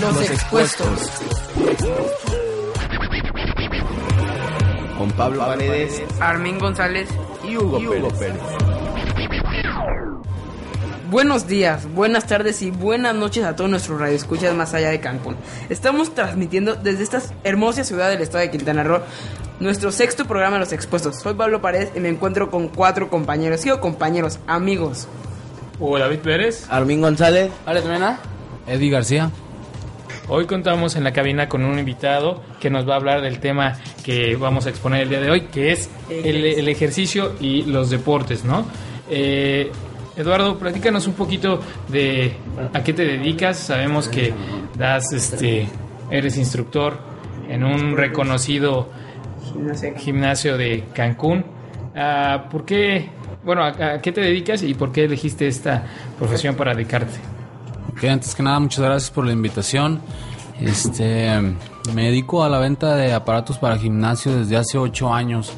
Los expuestos. Con Pablo Paredes Armin González. y Hugo, Pérez. Buenos días, buenas tardes y buenas noches a todos nuestros radioescuchas más allá de Cancún. Estamos transmitiendo desde esta hermosa ciudad del estado de Quintana Roo nuestro sexto programa Los Expuestos. Soy Pablo Paredes y me encuentro con cuatro compañeros, sí, o compañeros, amigos. Hugo David Pérez. Armin González. ¿Vale, Mena? Eddie García. Hoy contamos en la cabina con un invitado que nos va a hablar del tema que vamos a exponer el día de hoy, que es el, el ejercicio y los deportes, ¿no? Eh, Eduardo, platícanos un poquito de a qué te dedicas. Sabemos que das, este, eres instructor en un reconocido gimnasio de Cancún. Ah, ¿Por qué, bueno, a, a qué te dedicas y por qué elegiste esta profesión para dedicarte? Antes que nada, muchas gracias por la invitación. Este, me dedico a la venta de aparatos para gimnasio desde hace ocho años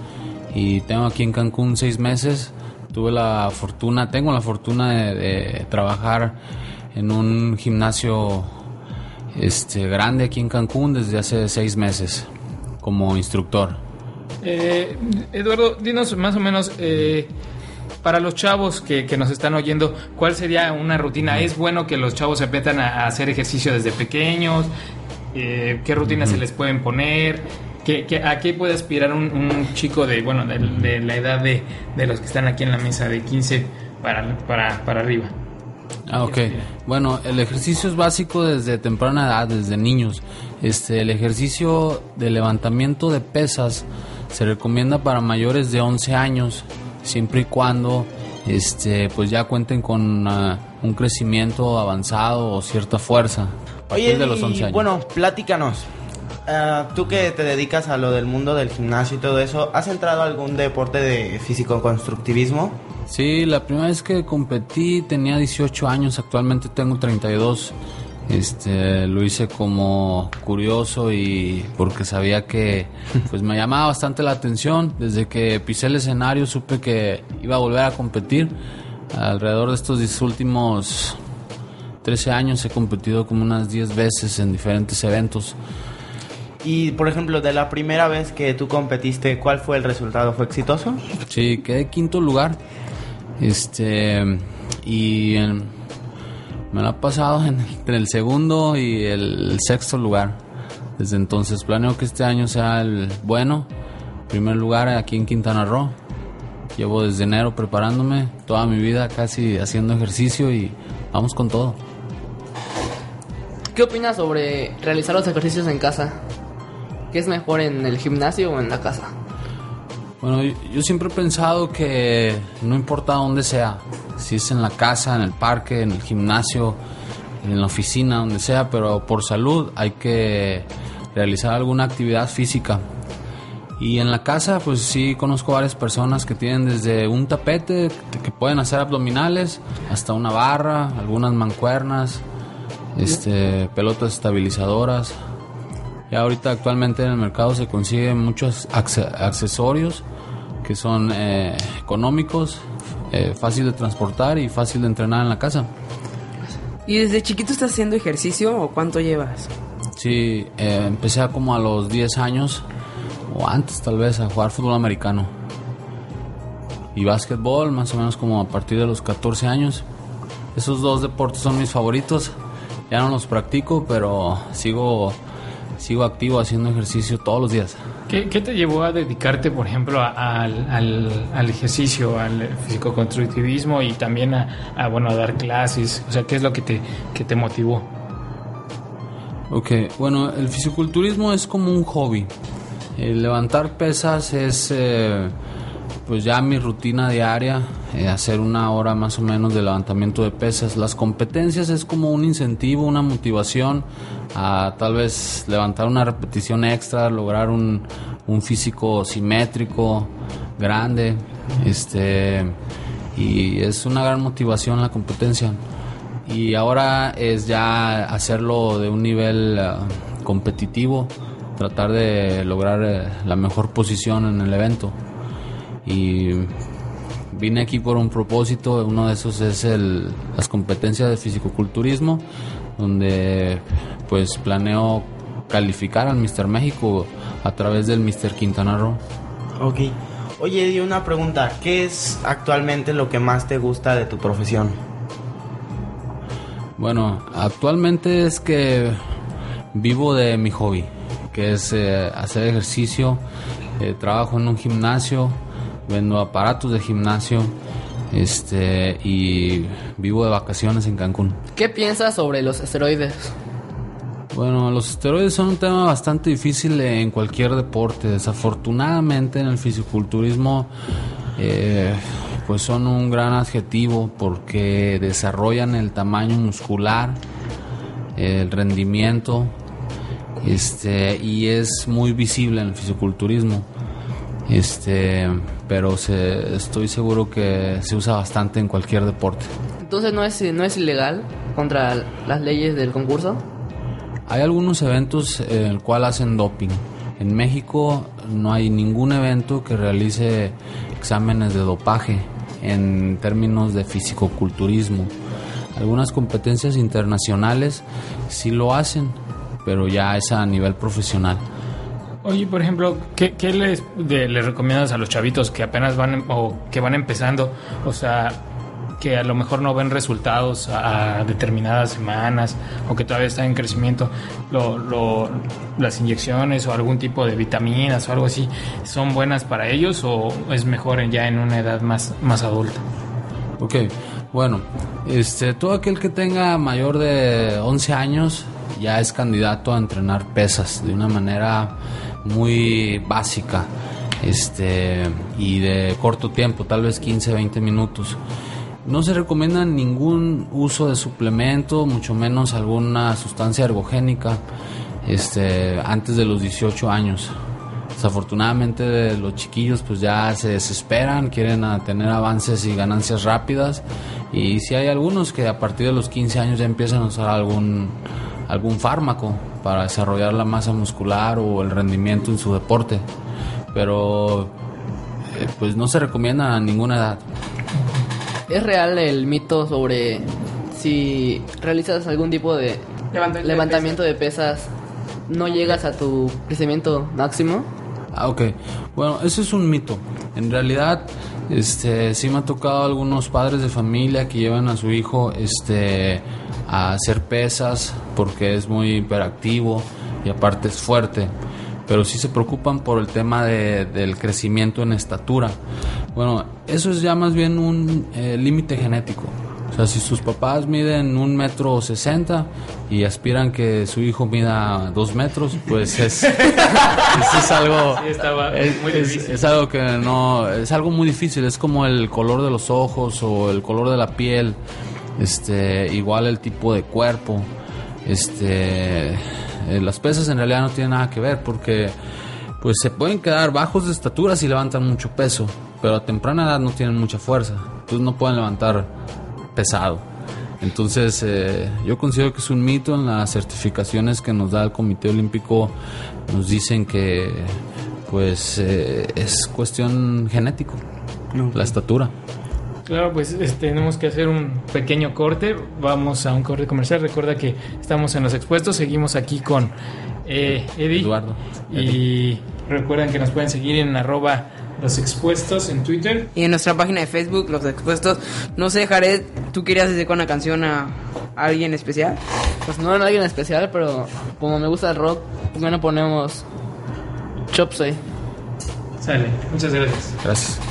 y tengo aquí en Cancún seis meses. Tuve la fortuna, tengo la fortuna de, de trabajar en un gimnasio este, grande aquí en Cancún desde hace seis meses como instructor. Eh, Eduardo, dinos más o menos, eh, para los chavos que, que nos están oyendo, ¿cuál sería una rutina? ¿Es bueno que los chavos se metan a, a hacer ejercicio desde pequeños? Eh, ¿Qué rutinas se les pueden poner? ¿Qué, qué- a qué puede aspirar un, un chico de, bueno, de, de la edad de, de los que están aquí en la mesa, de 15 para, para, para arriba? Ah, ok. Bueno, el ejercicio es básico desde temprana edad, desde niños. Este, el ejercicio de levantamiento de pesas se recomienda para mayores de 11 años, siempre y cuando este, pues ya cuenten con ah, un crecimiento avanzado o cierta fuerza. A partir Oye, de los y, 11 años. bueno, platícanos. Ah, tú que te dedicas a lo del mundo del gimnasio y todo eso, ¿has entrado a algún deporte de físico-constructivismo? Sí, la primera vez que competí tenía 18 años, actualmente tengo 32. Este, lo hice como curioso y porque sabía que pues me llamaba bastante la atención. Desde que pisé el escenario supe que iba a volver a competir. Alrededor de estos 10 últimos 13 años he competido como unas 10 veces en diferentes eventos. Y, por ejemplo, de la primera vez que tú competiste, ¿cuál fue el resultado? ¿Fue exitoso? Sí, quedé quinto lugar. Este. Y en- me lo ha pasado en- entre el segundo y el sexto lugar. Desde entonces planeo que este año sea el bueno. Primer lugar aquí en Quintana Roo. Llevo desde enero preparándome toda mi vida casi haciendo ejercicio y vamos con todo. ¿Qué opinas sobre realizar los ejercicios en casa? ¿Qué es mejor en el gimnasio o en la casa? Bueno, yo, siempre he pensado que no importa dónde sea, si es en la casa, en el parque, en el gimnasio, en la oficina, donde sea, pero por salud hay que realizar alguna actividad física. Y en la casa, pues sí conozco varias personas que tienen desde un tapete que pueden hacer abdominales hasta una barra, algunas mancuernas, este, pelotas estabilizadoras. Y ahorita actualmente en el mercado se consiguen muchos acce- accesorios que son eh, económicos, eh, fácil de transportar y fácil de entrenar en la casa. ¿Y desde chiquito estás haciendo ejercicio o cuánto llevas? Sí, eh, empecé a como a los 10 años o antes tal vez a jugar fútbol americano y básquetbol más o menos como a partir de los 14 años. Esos dos deportes son mis favoritos. Ya no los practico, pero sigo sigo activo haciendo ejercicio todos los días. ¿Qué, qué te llevó a dedicarte, por ejemplo, a- al, al- al ejercicio, al físico-constructivismo y también a, a, bueno, a dar clases? O sea, ¿qué es lo que te, que te motivó? Ok, bueno, el fisiculturismo es como un hobby. El levantar pesas es, eh, pues ya mi rutina diaria, eh, hacer una hora más o menos de levantamiento de pesas. Las competencias es como un incentivo, una motivación a tal vez levantar una repetición extra, lograr un, un físico simétrico, grande, este, y es una gran motivación la competencia. Y ahora es ya hacerlo de un nivel eh, competitivo, tratar de lograr eh, la mejor posición en el evento. Y vine aquí por un propósito, uno de esos es el, las competencias de fisicoculturismo, donde pues planeo calificar al Mister México a través del Mister Quintana Roo. Ok. Oye, y una pregunta, ¿qué es actualmente lo que más te gusta de tu profesión? Bueno, actualmente es que vivo de mi hobby, que es eh, hacer ejercicio, eh, trabajo en un gimnasio, vendo aparatos de gimnasio, este y vivo de vacaciones en Cancún. ¿Qué piensas sobre los esteroides? Bueno, los esteroides son un tema bastante difícil en cualquier deporte. Desafortunadamente en el fisiculturismo eh, pues son un gran adjetivo porque desarrollan el tamaño muscular, el rendimiento, este, y es muy visible en el fisiculturismo. Este, pero se- estoy seguro que se usa bastante en cualquier deporte. Entonces no es, no es ilegal contra las leyes del concurso. Hay algunos eventos en el cual hacen doping. En México no hay ningún evento que realice exámenes de dopaje en términos de fisicoculturismo. Algunas competencias internacionales sí lo hacen, pero ya es a nivel profesional. Oye, por ejemplo, ¿qué, qué les, de- les recomiendas a los chavitos que apenas van o que van empezando? O sea, que a lo mejor no ven resultados a, a determinadas semanas o que todavía están en crecimiento. Lo, lo- las inyecciones o algún tipo de vitaminas o algo así, ¿son buenas para ellos o es mejor ya en una edad más, más adulta? Ok, bueno, este, todo aquel que tenga mayor de 11 años ya es candidato a entrenar pesas de una manera muy básica este, y de corto tiempo, tal vez 15, 20 minutos. No se recomienda ningún uso de suplemento, mucho menos alguna sustancia ergogénica este, antes de los 18 años. Desafortunadamente los chiquillos pues ya se desesperan, quieren tener avances y ganancias rápidas y si hay algunos que a partir de los 15 años ya empiezan a usar algún algún fármaco para desarrollar la masa muscular o el rendimiento en su deporte, pero eh, pues no se recomienda a ninguna edad. ¿Es real el mito sobre si realizas algún tipo de Levantamiento de pesas, no llegas a tu crecimiento máximo? Ah, ok. Bueno, eso es un mito. En realidad, este, sí me ha tocado algunos padres de familia que llevan a su hijo, este, a hacer pesas porque es muy hiperactivo y aparte es fuerte. Pero sí se preocupan por el tema de- del crecimiento en estatura. Bueno, eso es ya más bien un eh, límite genético. O sea, si sus papás miden un metro sesenta y aspiran que su hijo mida dos metros, pues es, es algo, Sí, estaba es, muy difícil. es algo que no, es algo muy difícil. Es como el color de los ojos o el color de la piel, este, igual el tipo de cuerpo, este, eh, las pesas en realidad no tienen nada que ver porque, pues se pueden quedar bajos de estatura si levantan mucho peso, pero a temprana edad no tienen mucha fuerza, entonces no pueden levantar pesado. Entonces, eh, yo considero que es un mito en las certificaciones que nos da el Comité Olímpico. Nos dicen que, pues, eh, es cuestión genético, la estatura. Claro, pues este, tenemos que hacer un pequeño corte. Vamos a un corte comercial. Recuerda que estamos en los expuestos. Seguimos aquí con eh, Eddie. Eduardo. Y recuerden que nos pueden seguir en arroba los expuestos en Twitter. Y en nuestra página de Facebook, Los Expuestos. No sé, Jared, ¿tú querías dedicar una canción a alguien especial? Pues no era alguien especial, pero como me gusta el rock, ¿por qué no ponemos Chopsay? Sale. Muchas gracias. Gracias.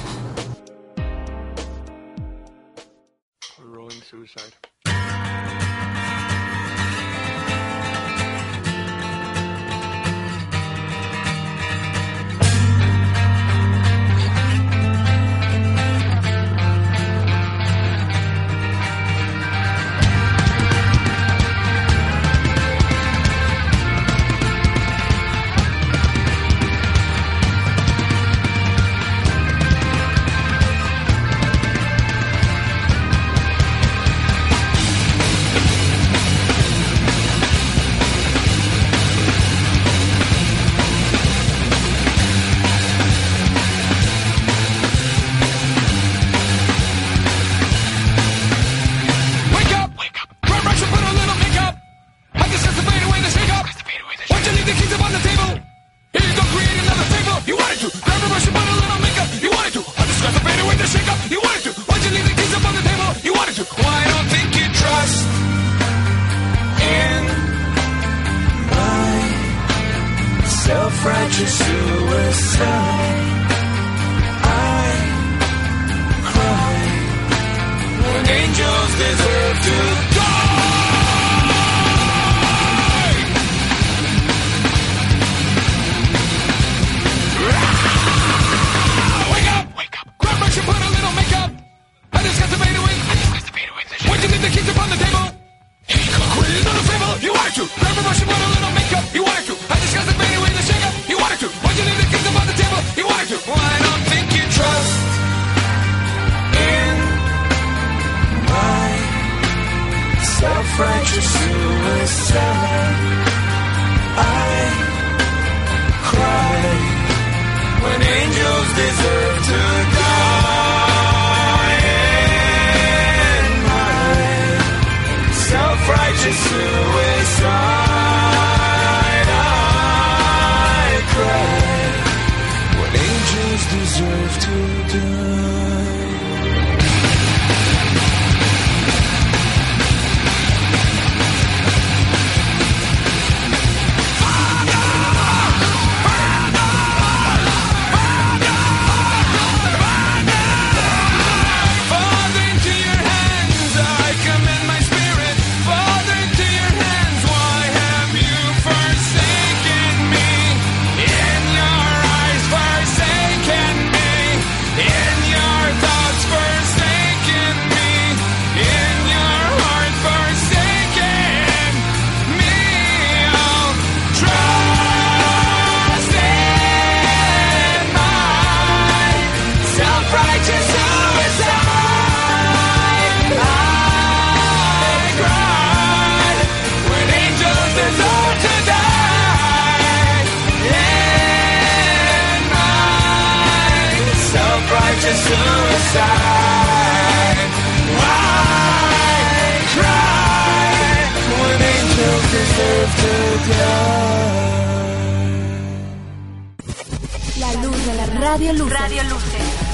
Self-righteous suicide. I cry when angels deserve to die.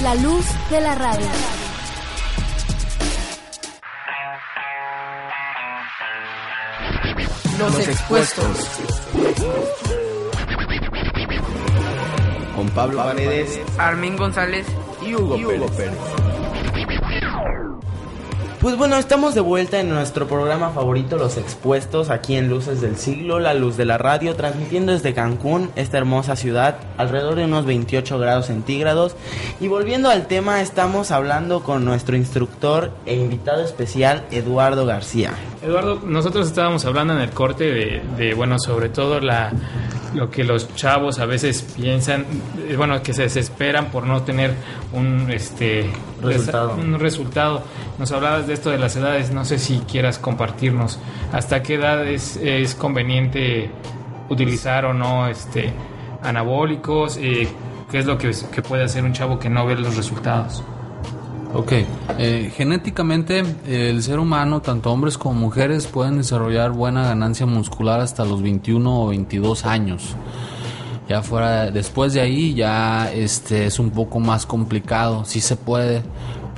La luz de la radio. Los expuestos. Con Pablo Paredes Armin González. y Hugo, Pérez. Pues bueno, estamos de vuelta en nuestro programa favorito, Los Expuestos, aquí en Luces del Siglo, la luz de la radio, transmitiendo desde Cancún, esta hermosa ciudad, alrededor de unos 28 grados centígrados. Y volviendo al tema, estamos hablando con nuestro instructor e invitado especial, Eduardo García. Eduardo, nosotros estábamos hablando en el corte de, bueno, sobre todo la lo que los chavos a veces piensan, eh, bueno, que se desesperan por no tener un este Resultado. un resultado. Nos hablabas de esto de las edades, no sé si quieras compartirnos hasta qué edad es, es conveniente utilizar o no este anabólicos, eh, qué es lo que, que puede hacer un chavo que no ve los resultados. Ok, eh, genéticamente el ser humano, tanto hombres como mujeres, pueden desarrollar buena ganancia muscular hasta los 21 o 22 años. Ya fuera, después de ahí ya este es un poco más complicado, sí se puede,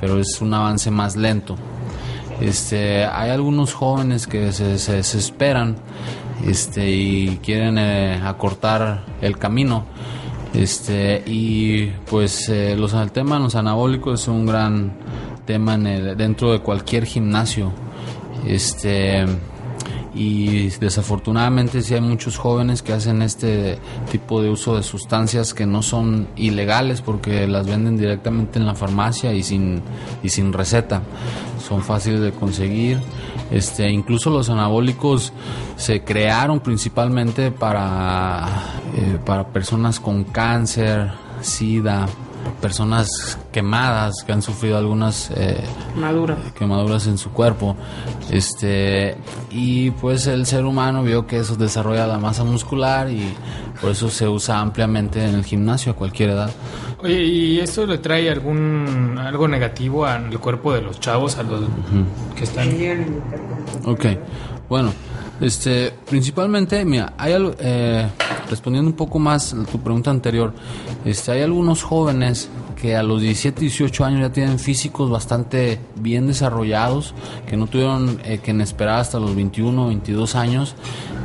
pero es un avance más lento. Este, hay algunos jóvenes que se, se desesperan este, y quieren eh, acortar el camino. Este, y pues eh, los, el tema los anabólicos es un gran tema en el- dentro de cualquier gimnasio. Este, y desafortunadamente sí hay muchos jóvenes que hacen este tipo de uso de sustancias que no son ilegales porque las venden directamente en la farmacia y sin, y sin receta. Son fáciles de conseguir. Este, incluso los anabólicos se crearon principalmente para, eh, para personas con cáncer, sida, personas quemadas que han sufrido algunas eh, Madura. quemaduras en su cuerpo. Este, y pues el ser humano vio que eso desarrolla la masa muscular y por eso se usa ampliamente en el gimnasio a cualquier edad. Oye, ¿y esto le trae algún algo negativo al cuerpo de los chavos, a los que están? Ok, bueno, este, principalmente, mira, hay eh, respondiendo un poco más a tu pregunta anterior, este, hay algunos jóvenes que a los 17, 18 años ya tienen físicos bastante bien desarrollados, que no tuvieron eh, que esperar hasta los 21, 22 años,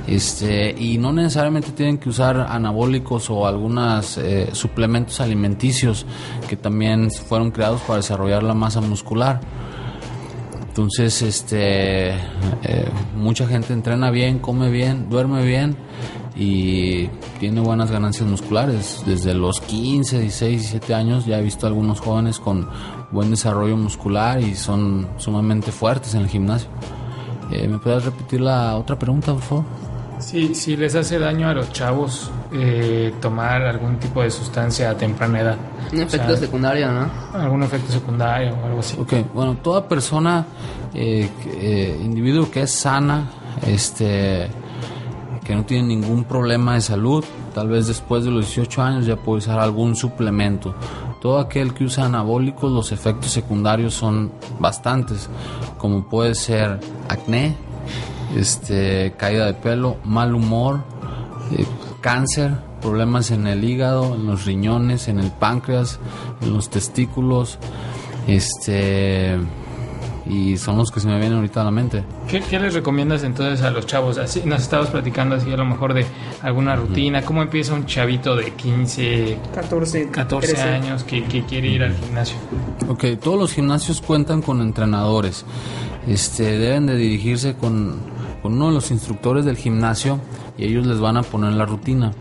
Este, y no necesariamente tienen que usar anabólicos o algunos suplementos alimenticios que también fueron creados para desarrollar la masa muscular. Entonces, este, eh, mucha gente entrena bien, come bien, duerme bien y tiene buenas ganancias musculares. Desde los 15, 16, 17 años ya he visto algunos jóvenes con buen desarrollo muscular y son sumamente fuertes en el gimnasio. Eh, ¿Me puedes repetir la otra pregunta, por favor? Sí, si les hace daño a los chavos eh, tomar algún tipo de sustancia a temprana edad. Un O efecto sea, secundario, ¿no? Algún efecto secundario o algo así. Ok, bueno, toda persona, eh, eh, individuo que es sana, este, que no tiene ningún problema de salud, tal vez después de los 18 años ya puede usar algún suplemento. Todo aquel que usa anabólicos, los efectos secundarios son bastantes, como puede ser acné, este, caída de pelo, mal humor, eh, cáncer, problemas en el hígado, en los riñones, en el páncreas, en los testículos, este y son los que se me vienen ahorita a la mente. ¿Qué, qué les recomiendas entonces a los chavos? Así, nos estabas platicando así a lo mejor de alguna rutina. ¿Cómo empieza un chavito de 15, 14, 14 13. años que, que quiere ir al gimnasio? Ok, todos los gimnasios cuentan con entrenadores. Este, deben de dirigirse con, con uno de los instructores del gimnasio y ellos les van a poner la rutina.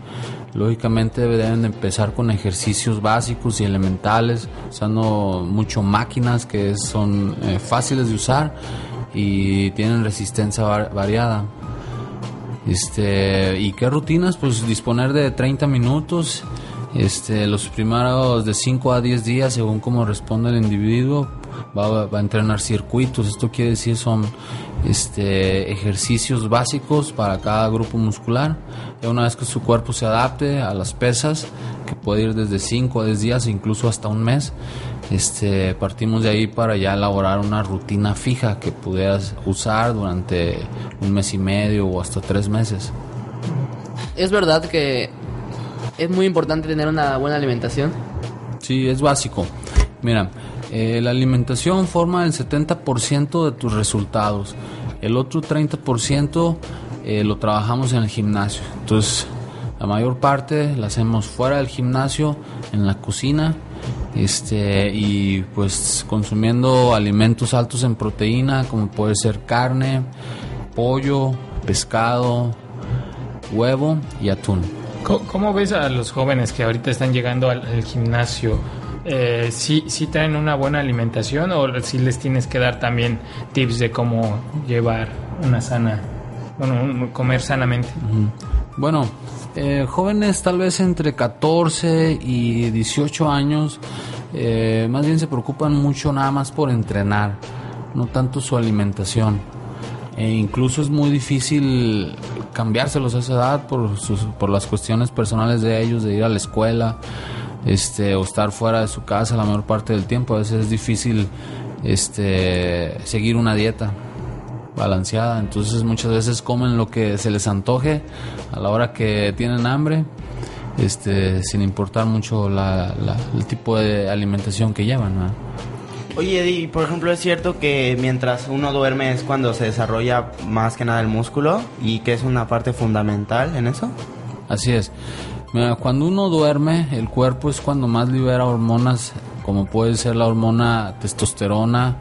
Lógicamente deben de empezar con ejercicios básicos y elementales, usando mucho máquinas que son eh, fáciles de usar y tienen resistencia var- variada. Este, ¿y qué rutinas? Pues disponer de 30 minutos, este, los primeros de 5 a 10 días, según cómo responde el individuo, va, va a entrenar circuitos. Esto quiere decir son este, ejercicios básicos para cada grupo muscular. Ya una vez que su cuerpo se adapte a las pesas, que puede ir desde 5 a 10 días, incluso hasta un mes, este, partimos de ahí para ya elaborar una rutina fija que pudieras usar durante un mes y medio o hasta tres meses. Es verdad que es muy importante tener una buena alimentación. Sí, es básico. Mira, eh, la alimentación forma el 70% de tus resultados. El otro 30% eh, lo trabajamos en el gimnasio. Entonces, la mayor parte la hacemos fuera del gimnasio, en la cocina, este, y pues consumiendo alimentos altos en proteína, como puede ser carne, pollo, pescado, huevo y atún. ¿Cómo, ves a los jóvenes que ahorita están llegando al gimnasio? Eh, ¿sí, ¿Sí traen una buena alimentación o si les tienes que dar también tips de cómo llevar una sana, bueno, comer sanamente? Bueno, eh, jóvenes tal vez entre 14 y 18 años, eh, más bien se preocupan mucho nada más por entrenar, no tanto su alimentación. E incluso es muy difícil cambiárselos a esa edad por, sus, por las cuestiones personales de ellos, de ir a la escuela, este, o estar fuera de su casa la mayor parte del tiempo. A veces es difícil este, seguir una dieta balanceada. Entonces muchas veces comen lo que se les antoje a la hora que tienen hambre, este, sin importar mucho la- la- el tipo de alimentación que llevan. ¿verdad? Oye, Eddie, por ejemplo, es cierto que mientras uno duerme es cuando se desarrolla más que nada el músculo y que es una parte fundamental en eso. Así es. Mira, cuando uno duerme, el cuerpo es cuando más libera hormonas, como puede ser la hormona testosterona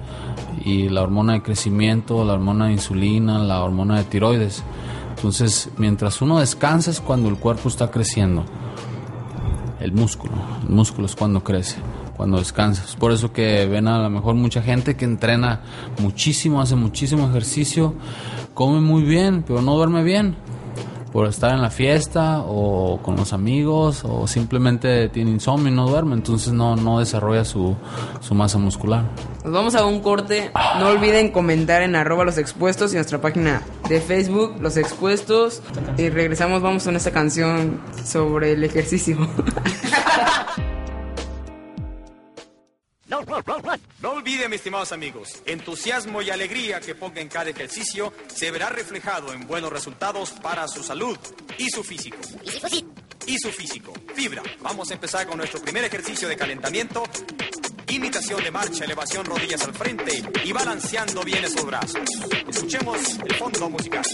y la hormona de crecimiento, la hormona de insulina, la hormona de tiroides. Entonces, mientras uno descansa es cuando el cuerpo está creciendo. El músculo, el músculo es cuando crece, cuando descansas. Por eso que ven a lo mejor mucha gente que entrena muchísimo, hace muchísimo ejercicio, come muy bien, pero no duerme bien por estar en la fiesta o con los amigos o simplemente tiene insomnio y no duerme, entonces no, no desarrolla su, su masa muscular. Nos vamos a un corte. No olviden comentar en arroba los expuestos y nuestra página de Facebook, los expuestos. Y regresamos, vamos con esta canción sobre el ejercicio. No olviden, mis estimados amigos, entusiasmo y alegría que ponga en cada ejercicio se verá reflejado en buenos resultados para su salud y su físico. Y su físico. Fibra. Vamos a empezar con nuestro primer ejercicio de calentamiento. Imitación de marcha, elevación rodillas al frente y balanceando bien esos brazos. Escuchemos el fondo musical.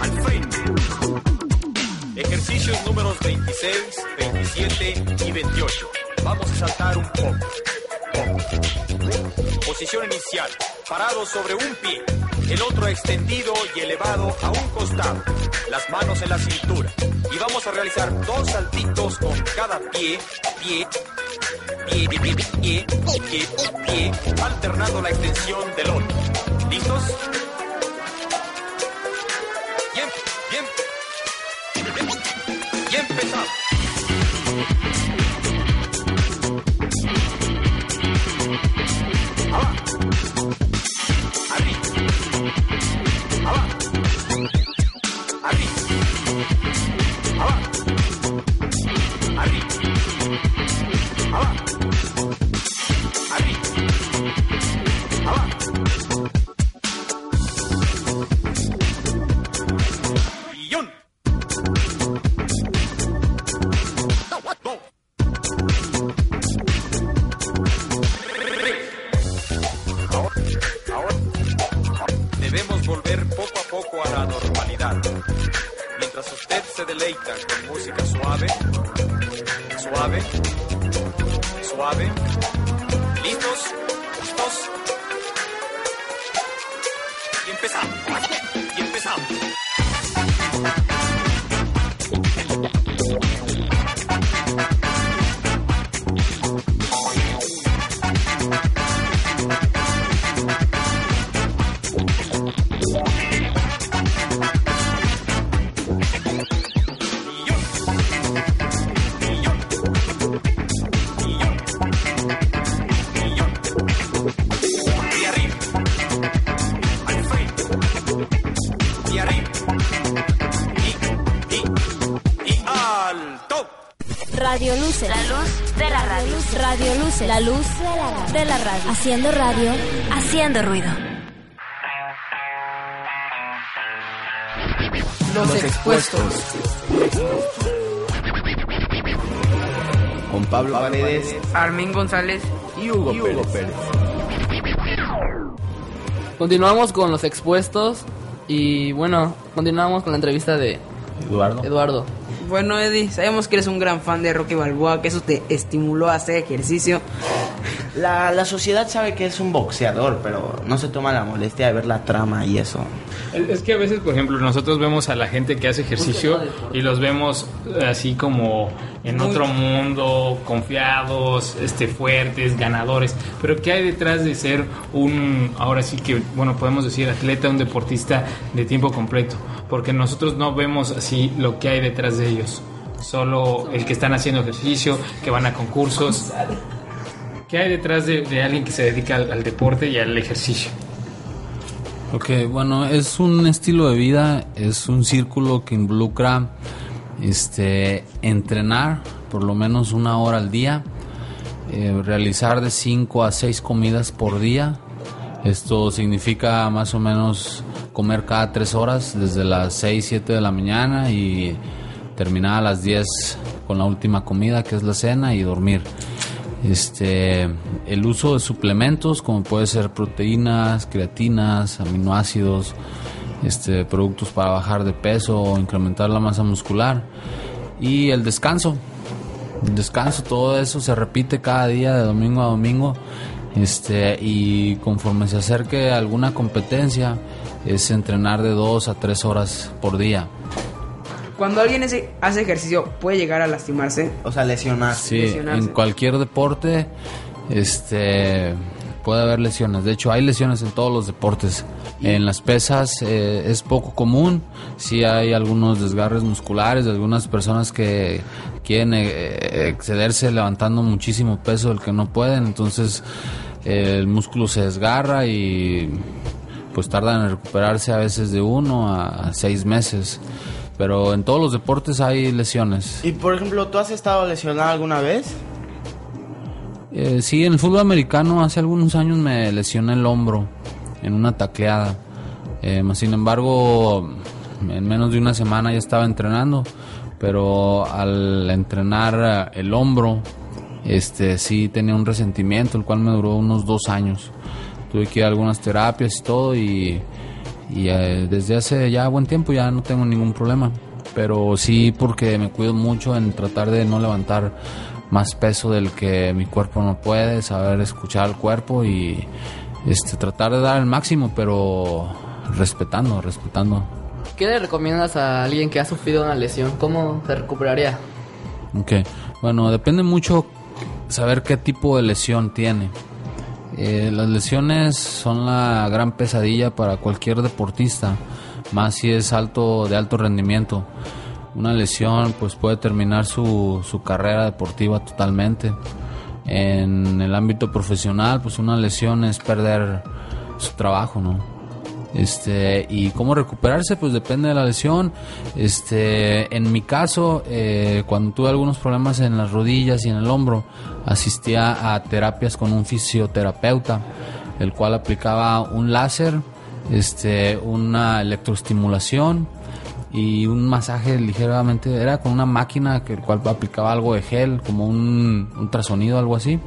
Al frente. Ejercicios números 26, 27 y 28. Vamos a saltar un poco. Posición inicial. Parado sobre un pie. El otro extendido y elevado a un costado. Las manos en la cintura. Y vamos a realizar dos saltitos con cada pie, pie, pie, pie, pie, pie, pie, pie alternando la extensión del otro. ¿Listos? Radio Luces. La luz de la radio. Radio Luces. La luz de la radio. Haciendo radio. Haciendo ruido. Los expuestos. Con Pablo Paredes Armin González. y Hugo, Pérez. Continuamos con los expuestos y bueno, continuamos con la entrevista de Eduardo. Eduardo. Bueno, Eddie, sabemos que eres un gran fan de Rocky Balboa, que eso te estimuló a hacer ejercicio. La, la sociedad sabe que es un boxeador, pero no se toma la molestia de ver la trama y eso. Es que a veces, por ejemplo, nosotros vemos a la gente que hace ejercicio y los vemos así como en Muy- otro mundo, confiados, este, fuertes, ganadores. Pero ¿qué hay detrás de ser un, ahora sí que, bueno, podemos decir atleta, un deportista de tiempo completo? Porque nosotros no vemos así lo que hay detrás de ellos. Solo el que están haciendo ejercicio, que van a concursos. ¿Qué hay detrás de, alguien que se dedica al, al deporte y al ejercicio? Ok, bueno, es un estilo de vida, es un círculo que involucra este entrenar por lo menos una hora al día, eh, realizar de 5 a 6 comidas por día. Esto significa más o menos comer cada 3 horas, desde las 6, 7 de la mañana y terminar a las 10 con la última comida, que es la cena, y dormir. Este, el uso de suplementos como puede ser proteínas, creatinas, aminoácidos, este, productos para bajar de peso o incrementar la masa muscular y el descanso. El descanso, todo eso se repite cada día de domingo a domingo. Este, y conforme se acerque a alguna competencia, es entrenar de dos a tres horas por día. Cuando alguien hace, ejercicio, puede llegar a lastimarse. O sea, lesionar. Sí, lesionarse. en cualquier deporte este puede haber lesiones. De hecho, hay lesiones en todos los deportes. En las pesas eh, es poco común. Sí hay algunos desgarres musculares de algunas personas que quieren eh, excederse levantando muchísimo peso del que no pueden. Entonces eh, el músculo se desgarra y pues tardan en recuperarse a veces de uno a seis meses. Pero en todos los deportes hay lesiones. Y por ejemplo, ¿tú has estado lesionado alguna vez? Eh, sí, en el fútbol americano hace algunos años me lesioné el hombro en una tacleada. Eh, sin embargo, en menos de una semana ya estaba entrenando, pero al entrenar eh, el hombro, este sí tenía un resentimiento, el cual me duró unos dos años. Tuve que ir a algunas terapias y todo y, y, eh, desde hace ya buen tiempo ya no tengo ningún problema. Pero sí porque me cuido mucho en tratar de no levantar más peso del que mi cuerpo no puede, saber escuchar al cuerpo y este, tratar de dar el máximo, pero respetando, respetando. ¿Qué le recomiendas a alguien que ha sufrido una lesión? ¿Cómo se recuperaría? Ok, bueno, depende mucho saber qué tipo de lesión tiene. Eh, las lesiones son la gran pesadilla para cualquier deportista, más si es alto de alto rendimiento. Una lesión pues puede terminar su, su carrera deportiva totalmente. En el ámbito profesional, pues una lesión es perder su trabajo, ¿no? Este, y cómo recuperarse, pues depende de la lesión. Este, en mi caso, eh, cuando tuve algunos problemas en las rodillas y en el hombro, asistía a terapias con un fisioterapeuta, el cual aplicaba un láser, este, una electroestimulación y un masaje ligeramente, era con una máquina que el cual aplicaba algo de gel, como un ultrasonido, algo así.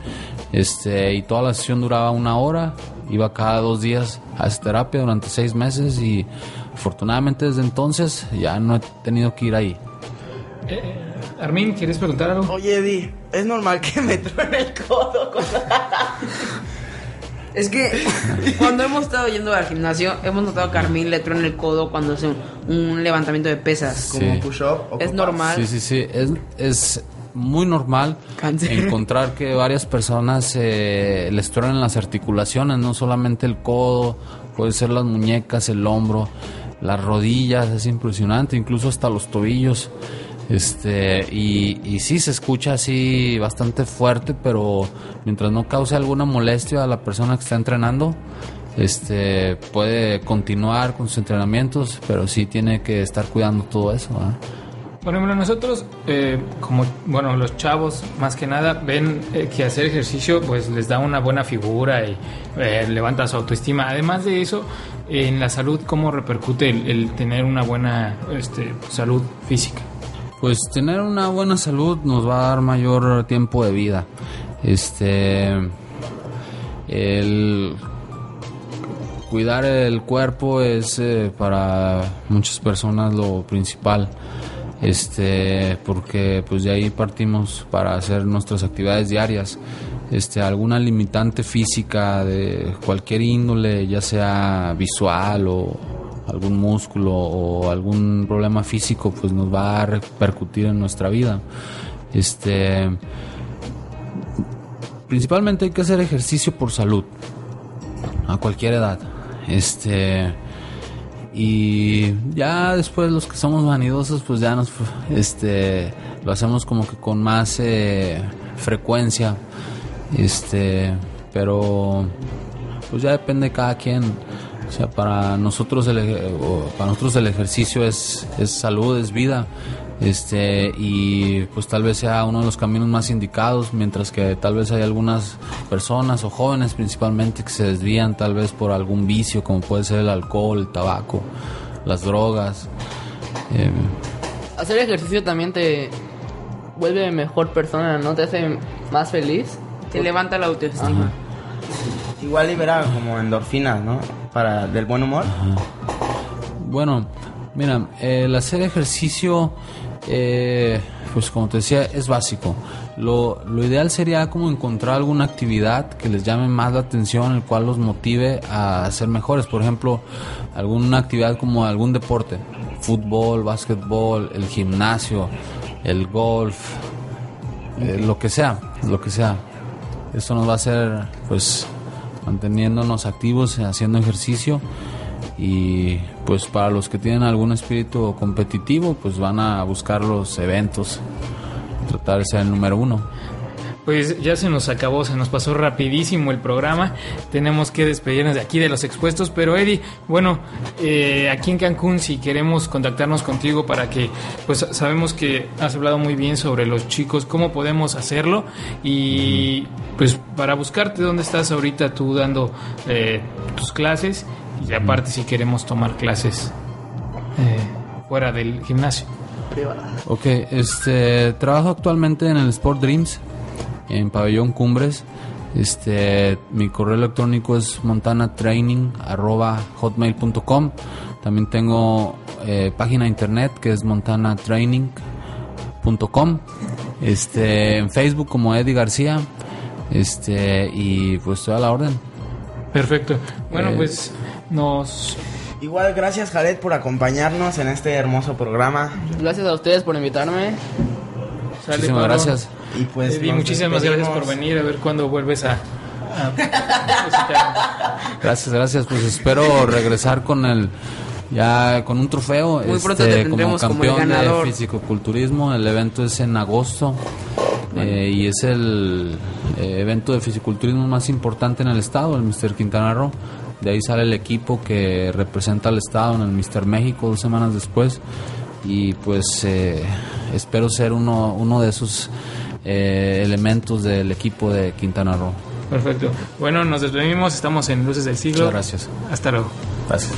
Este, y toda la sesión duraba una hora, iba cada dos días a esa terapia durante seis meses y afortunadamente desde entonces ya no he tenido que ir ahí. Eh, Armin, ¿quieres preguntar algo? Oye, Eddie, ¿es normal que me truene el codo? con- Es que cuando hemos estado yendo al gimnasio, hemos notado que Armin le truena el codo cuando hace un, un levantamiento de pesas. Como push-up Es normal. Sí, sí, sí. Es, es muy normal Cáncer. encontrar que varias personas eh, les truenan las articulaciones, no solamente el codo, puede ser las muñecas, el hombro, las rodillas, es impresionante, incluso hasta los tobillos. Este, y, y sí se escucha así bastante fuerte, pero mientras no cause alguna molestia a la persona que está entrenando, este puede continuar con sus entrenamientos, pero sí tiene que estar cuidando todo eso. Por ejemplo, nosotros, eh, como, bueno, los chavos más que nada ven eh, que hacer ejercicio pues les da una buena figura y eh, levanta su autoestima. Además de eso, en la salud, ¿cómo repercute el, tener una buena este, salud física? Pues tener una buena salud nos va a dar mayor tiempo de vida. Este el cuidar el cuerpo es eh, para muchas personas lo principal. Este, porque pues de ahí partimos para hacer nuestras actividades diarias. Este, alguna limitante física de cualquier índole, ya sea visual o algún músculo o algún problema físico, pues nos va a repercutir en nuestra vida. Este, principalmente hay que hacer ejercicio por salud a cualquier edad. Este y ya después los que somos vanidosos pues ya nos este lo hacemos como que con más eh, frecuencia este pero pues ya depende de cada quien. O sea para nosotros el, o para nosotros el ejercicio es, es salud es vida este y pues tal vez sea uno de los caminos más indicados mientras que tal vez hay algunas personas o jóvenes principalmente que se desvían tal vez por algún vicio como puede ser el alcohol el tabaco las drogas eh, Hacer ejercicio también te vuelve mejor persona, ¿no? Te hace más feliz. Te levanta la autoestima. Igual libera como endorfinas, ¿no? Para del buen humor. Bueno, mira, el hacer ejercicio, eh, pues como te decía, es básico. Lo, lo ideal sería como encontrar alguna actividad que les llame más la atención, el cual los motive a ser mejores. Por ejemplo, alguna actividad como algún deporte, fútbol, básquetbol, el gimnasio, el golf, eh, lo que sea, lo que sea. Esto nos va a hacer, pues, manteniéndonos activos, haciendo ejercicio y pues para los que tienen algún espíritu competitivo pues van a buscar los eventos tratar de ser el número uno pues ya se nos acabó, se nos pasó rapidísimo el programa. Tenemos que despedirnos de aquí de los expuestos. Pero Eddie, bueno, eh, aquí en Cancún, si queremos contactarnos contigo para que, pues sabemos que has hablado muy bien sobre los chicos, cómo podemos hacerlo y pues para buscarte dónde estás ahorita tú dando eh, tus clases y aparte si queremos tomar clases eh, fuera del gimnasio. Ok, este, trabajo actualmente en el Sport Dreams, en Pabellón Cumbres. Este, mi correo electrónico es montanatraining.hotmail.com. También tengo eh, página de internet que es montanatraining.com. Este, en Facebook como Eddie García. Este, y pues estoy a la orden. Perfecto. Bueno, Eh, pues nos Igual, gracias Jared por acompañarnos en este hermoso programa. Gracias a ustedes por invitarme. sale, Muchísimas Pablo. gracias. Y pues Eddie, nos muchísimas gracias por venir. A ver cuándo vuelves a. Gracias, gracias. Pues espero regresar con el ya con un trofeo Muy pronto este, te como tendremos como el campeón de fisicoculturismo. El evento es en agosto eh, y es el eh, evento de fisiculturismo más importante en el estado, el Mr. Quintana Roo. De ahí sale el equipo que representa al estado en el Mr. México dos semanas después y pues eh, espero ser uno uno de esos eh, elementos del equipo de Quintana Roo. Perfecto. Bueno, nos despedimos. Estamos en Luces del Siglo. Muchas gracias. Hasta luego. Gracias.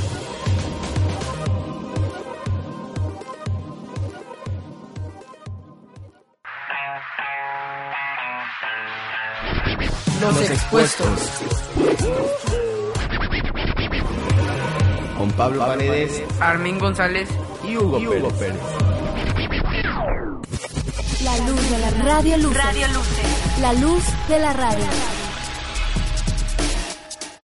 Los expuestos. Con Pablo Paredes Armin González. y Hugo, Pérez. La luz de la radio luz. Radio Luz. La luz de la radio.